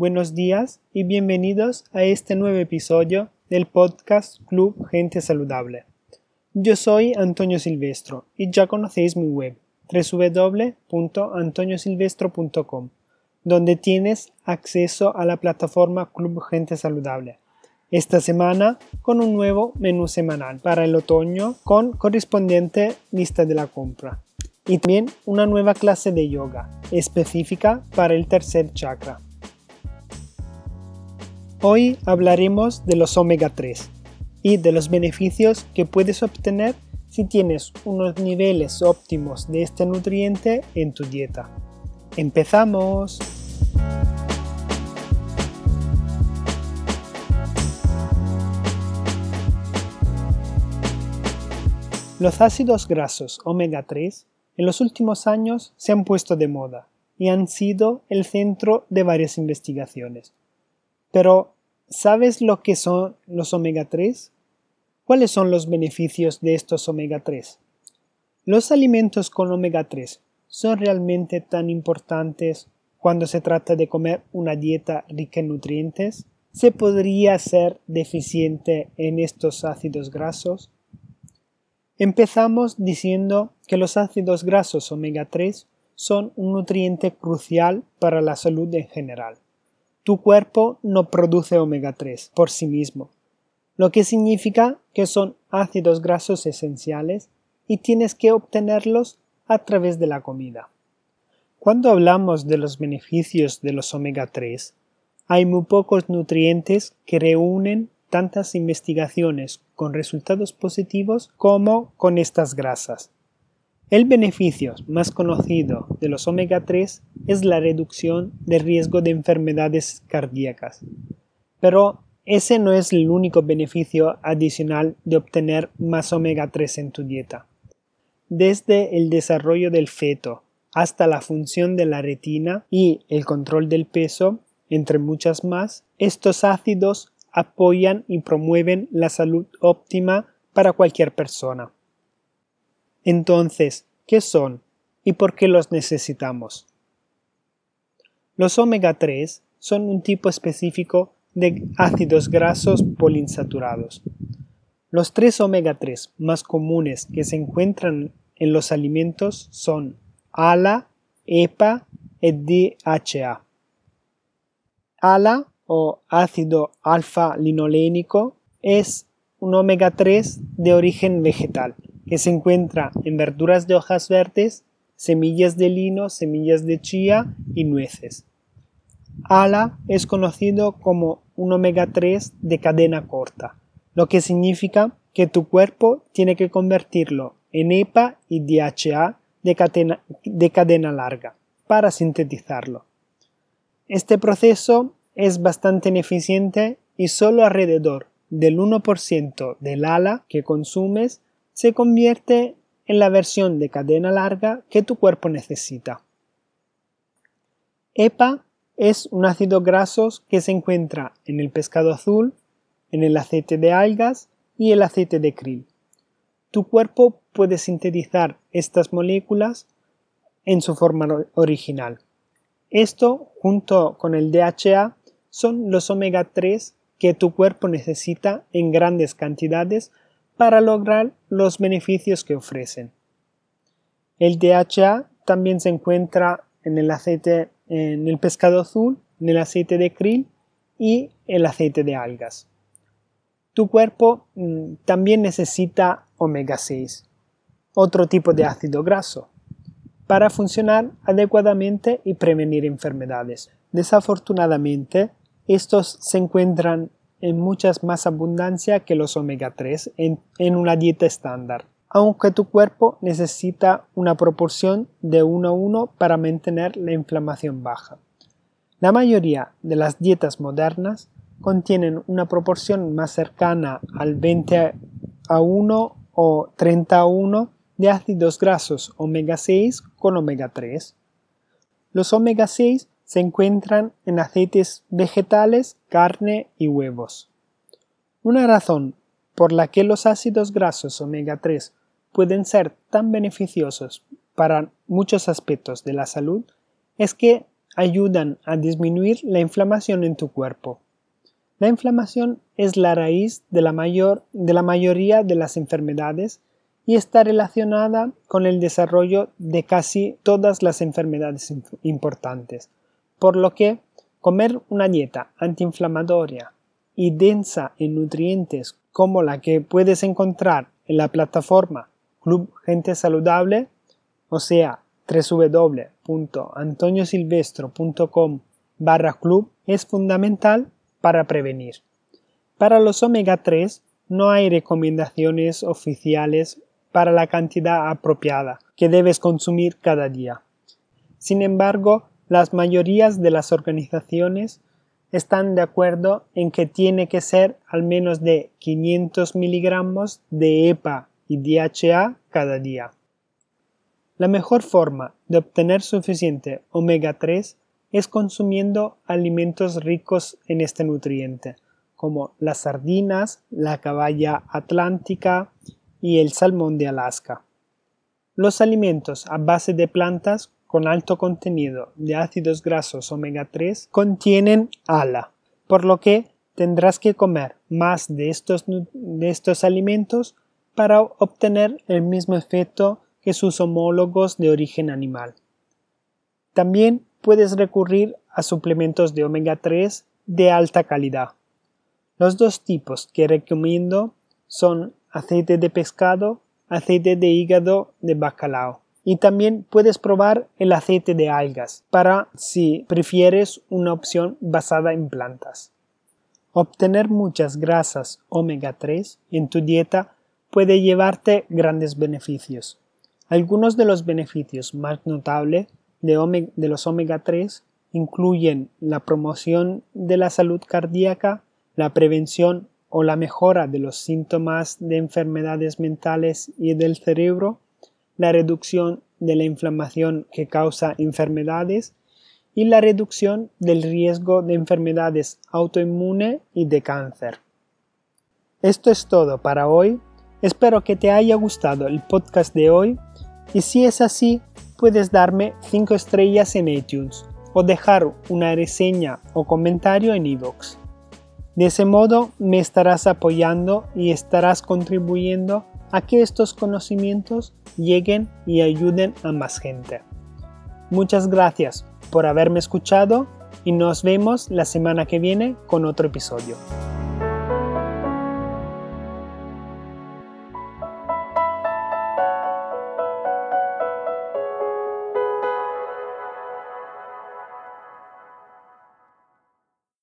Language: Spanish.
buenos días y bienvenidos a este nuevo episodio del podcast Club Gente Saludable. Yo soy Antonio Silvestro y ya conocéis mi web www.antoniosilvestro.com, donde tienes acceso a la plataforma Club Gente Saludable. Esta semana con un nuevo menú semanal para el otoño con correspondiente lista de la compra y también una nueva clase de yoga específica para el tercer chakra. Hoy hablaremos de los omega 3 y de los beneficios que puedes obtener si tienes unos niveles óptimos de este nutriente en tu dieta. ¡Empezamos! Los ácidos grasos omega 3 en los últimos años se han puesto de moda y han sido el centro de varias investigaciones pero, ¿sabes lo que son los omega 3? ¿Cuáles son los beneficios de estos omega 3? ¿Los alimentos con omega 3 son realmente tan importantes cuando se trata de comer una dieta rica en nutrientes? ¿Se podría ser deficiente en estos ácidos grasos? Empezamos diciendo que los ácidos grasos omega 3 son un nutriente crucial para la salud en general. Tu cuerpo no produce omega 3 por sí mismo, lo que significa que son ácidos grasos esenciales y tienes que obtenerlos a través de la comida. Cuando hablamos de los beneficios de los omega 3, hay muy pocos nutrientes que reúnen tantas investigaciones con resultados positivos como con estas grasas. El beneficio más conocido de los omega 3 es la reducción del riesgo de enfermedades cardíacas. Pero ese no es el único beneficio adicional de obtener más omega 3 en tu dieta. Desde el desarrollo del feto hasta la función de la retina y el control del peso, entre muchas más, estos ácidos apoyan y promueven la salud óptima para cualquier persona. Entonces, ¿qué son y por qué los necesitamos? Los omega 3 son un tipo específico de ácidos grasos poliinsaturados. Los tres omega 3 más comunes que se encuentran en los alimentos son ALA, EPA y DHA. ALA o ácido alfa-linolénico es un omega 3 de origen vegetal que se encuentra en verduras de hojas verdes, semillas de lino, semillas de chía y nueces. ALA es conocido como un omega 3 de cadena corta, lo que significa que tu cuerpo tiene que convertirlo en EPA y DHA de cadena, de cadena larga para sintetizarlo. Este proceso es bastante ineficiente y solo alrededor del 1% del ALA que consumes se convierte en la versión de cadena larga que tu cuerpo necesita. EPA es un ácido graso que se encuentra en el pescado azul, en el aceite de algas y el aceite de krill. Tu cuerpo puede sintetizar estas moléculas en su forma original. Esto, junto con el DHA, son los omega 3 que tu cuerpo necesita en grandes cantidades para lograr los beneficios que ofrecen. El DHA también se encuentra en el aceite, en el pescado azul, en el aceite de krill y el aceite de algas. Tu cuerpo mm, también necesita omega 6, otro tipo de ácido graso, para funcionar adecuadamente y prevenir enfermedades. Desafortunadamente, estos se encuentran en muchas más abundancia que los omega 3 en, una dieta estándar, aunque tu cuerpo necesita una proporción de 1 a 1 para mantener la inflamación baja. La mayoría de las dietas modernas contienen una proporción más cercana al 20 a 1 o 30 a 1 de ácidos grasos omega 6 con omega 3. Los omega 6 se encuentran en aceites vegetales, carne y huevos. Una razón por la que los ácidos grasos omega 3 pueden ser tan beneficiosos para muchos aspectos de la salud es que ayudan a disminuir la inflamación en tu cuerpo. La inflamación es la raíz de la, mayor, de la mayoría de las enfermedades y está relacionada con el desarrollo de casi todas las enfermedades importantes, por lo que comer una dieta antiinflamatoria y densa en nutrientes como la que puedes encontrar en la plataforma Club Gente Saludable, o sea, www.antoniosilvestro.com barra club es fundamental para prevenir. Para los omega 3 no hay recomendaciones oficiales para la cantidad apropiada que debes consumir cada día. Sin embargo, las mayorías de las organizaciones están de acuerdo en que tiene que ser al menos de 500 miligramos de EPA y DHA cada día. La mejor forma de obtener suficiente omega 3 es consumiendo alimentos ricos en este nutriente, como las sardinas, la caballa atlántica y el salmón de Alaska. Los alimentos a base de plantas con alto contenido de ácidos grasos omega 3 contienen ALA, por lo que tendrás que comer más de estos, de estos alimentos para obtener el mismo efecto que sus homólogos de origen animal. También puedes recurrir a suplementos de omega 3 de alta calidad. Los dos tipos que recomiendo son aceite de pescado, aceite de hígado de bacalao. Y también puedes probar el aceite de algas para si prefieres una opción basada en plantas. Obtener muchas grasas omega 3 en tu dieta puede llevarte grandes beneficios. Algunos de los beneficios más notables de, los omega 3 incluyen la promoción de la salud cardíaca, la prevención o la mejora de los síntomas de enfermedades mentales y del cerebro, la reducción de la inflamación que causa enfermedades y la reducción del riesgo de enfermedades autoinmunes y de cáncer. Esto es todo para hoy. Espero que te haya gustado el podcast de hoy y si es así, puedes darme 5 estrellas en iTunes o dejar una reseña o comentario en iVoox. De ese modo me estarás apoyando y estarás contribuyendo a que estos conocimientos lleguen y ayuden a más gente. Muchas gracias por haberme escuchado y nos vemos la semana que viene con otro episodio.